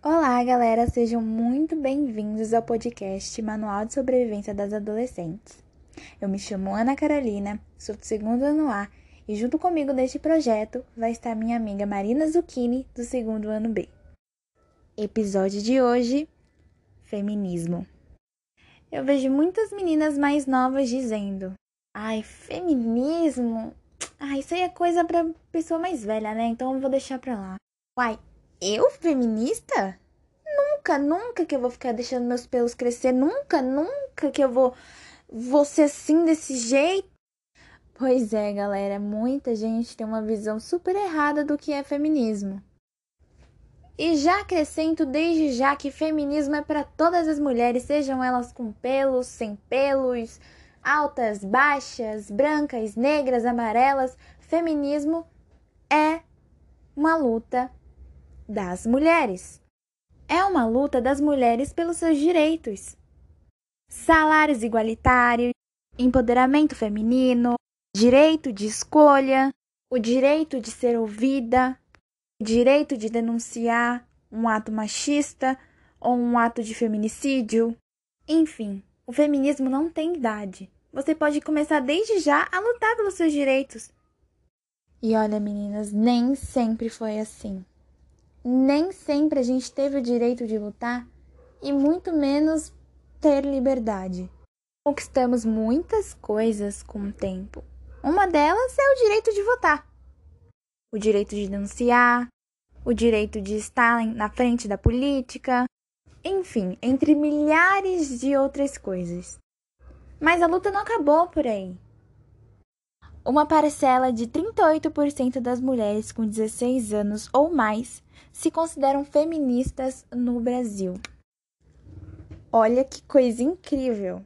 Olá, galera, sejam muito bem-vindos ao podcast Manual de Sobrevivência das Adolescentes. Eu me chamo Ana Carolina, sou do segundo ano A e junto comigo neste projeto vai estar minha amiga Marina Zucchini, do segundo ano B. Episódio de hoje: Feminismo. Eu vejo muitas meninas mais novas dizendo: Ai, feminismo? Ah, isso aí é coisa pra pessoa mais velha, né? Então eu vou deixar pra lá. Uai, eu feminista? Nunca, nunca que eu vou ficar deixando meus pelos crescer. Nunca, nunca que eu vou, vou ser assim desse jeito. Pois é, galera, muita gente tem uma visão super errada do que é feminismo. E já acrescento desde já que feminismo é para todas as mulheres, sejam elas com pelos, sem pelos, altas, baixas, brancas, negras, amarelas. Feminismo é uma luta das mulheres. É uma luta das mulheres pelos seus direitos. Salários igualitários, empoderamento feminino, direito de escolha, o direito de ser ouvida, direito de denunciar um ato machista ou um ato de feminicídio. Enfim, o feminismo não tem idade. Você pode começar desde já a lutar pelos seus direitos. E olha, meninas, nem sempre foi assim nem sempre a gente teve o direito de lutar e muito menos ter liberdade. Conquistamos muitas coisas com o tempo. Uma delas é o direito de votar, o direito de denunciar, o direito de estar na frente da política, enfim, entre milhares de outras coisas. Mas a luta não acabou por aí. Uma parcela de 38% das mulheres com 16 anos ou mais se consideram feministas no Brasil. Olha que coisa incrível!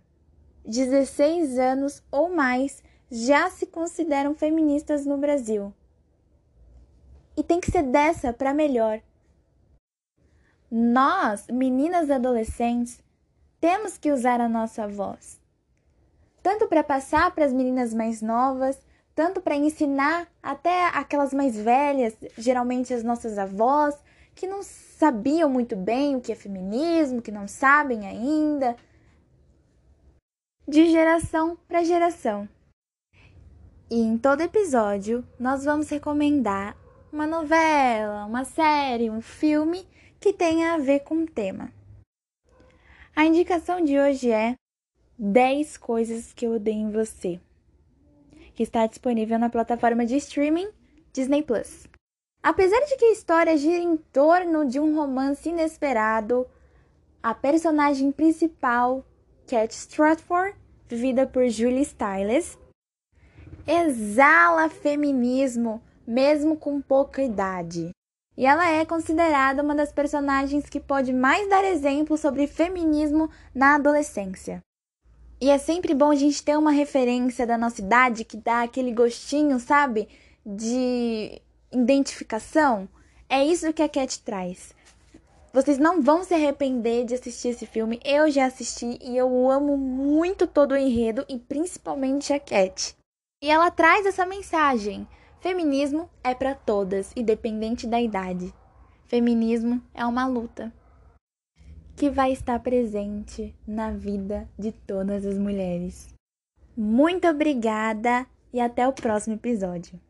16 anos ou mais já se consideram feministas no Brasil. E tem que ser dessa para melhor. Nós, meninas adolescentes, temos que usar a nossa voz. Tanto para passar para as meninas mais novas, tanto para ensinar até aquelas mais velhas, geralmente as nossas avós, que não sabiam muito bem o que é feminismo, que não sabem ainda, de geração para geração. E em todo episódio, nós vamos recomendar uma novela, uma série, um filme que tenha a ver com o tema. A indicação de hoje é 10 coisas que eu odeio em você que está disponível na plataforma de streaming Disney Plus. Apesar de que a história gira em torno de um romance inesperado, a personagem principal, Cat Stratford, vivida por Julie Stiles, exala feminismo mesmo com pouca idade. E ela é considerada uma das personagens que pode mais dar exemplo sobre feminismo na adolescência. E é sempre bom a gente ter uma referência da nossa idade que dá aquele gostinho, sabe? De identificação. É isso que a Cat traz. Vocês não vão se arrepender de assistir esse filme. Eu já assisti e eu amo muito todo o enredo e principalmente a Cat. E ela traz essa mensagem: feminismo é para todas, independente da idade. Feminismo é uma luta que vai estar presente na vida de todas as mulheres. Muito obrigada e até o próximo episódio.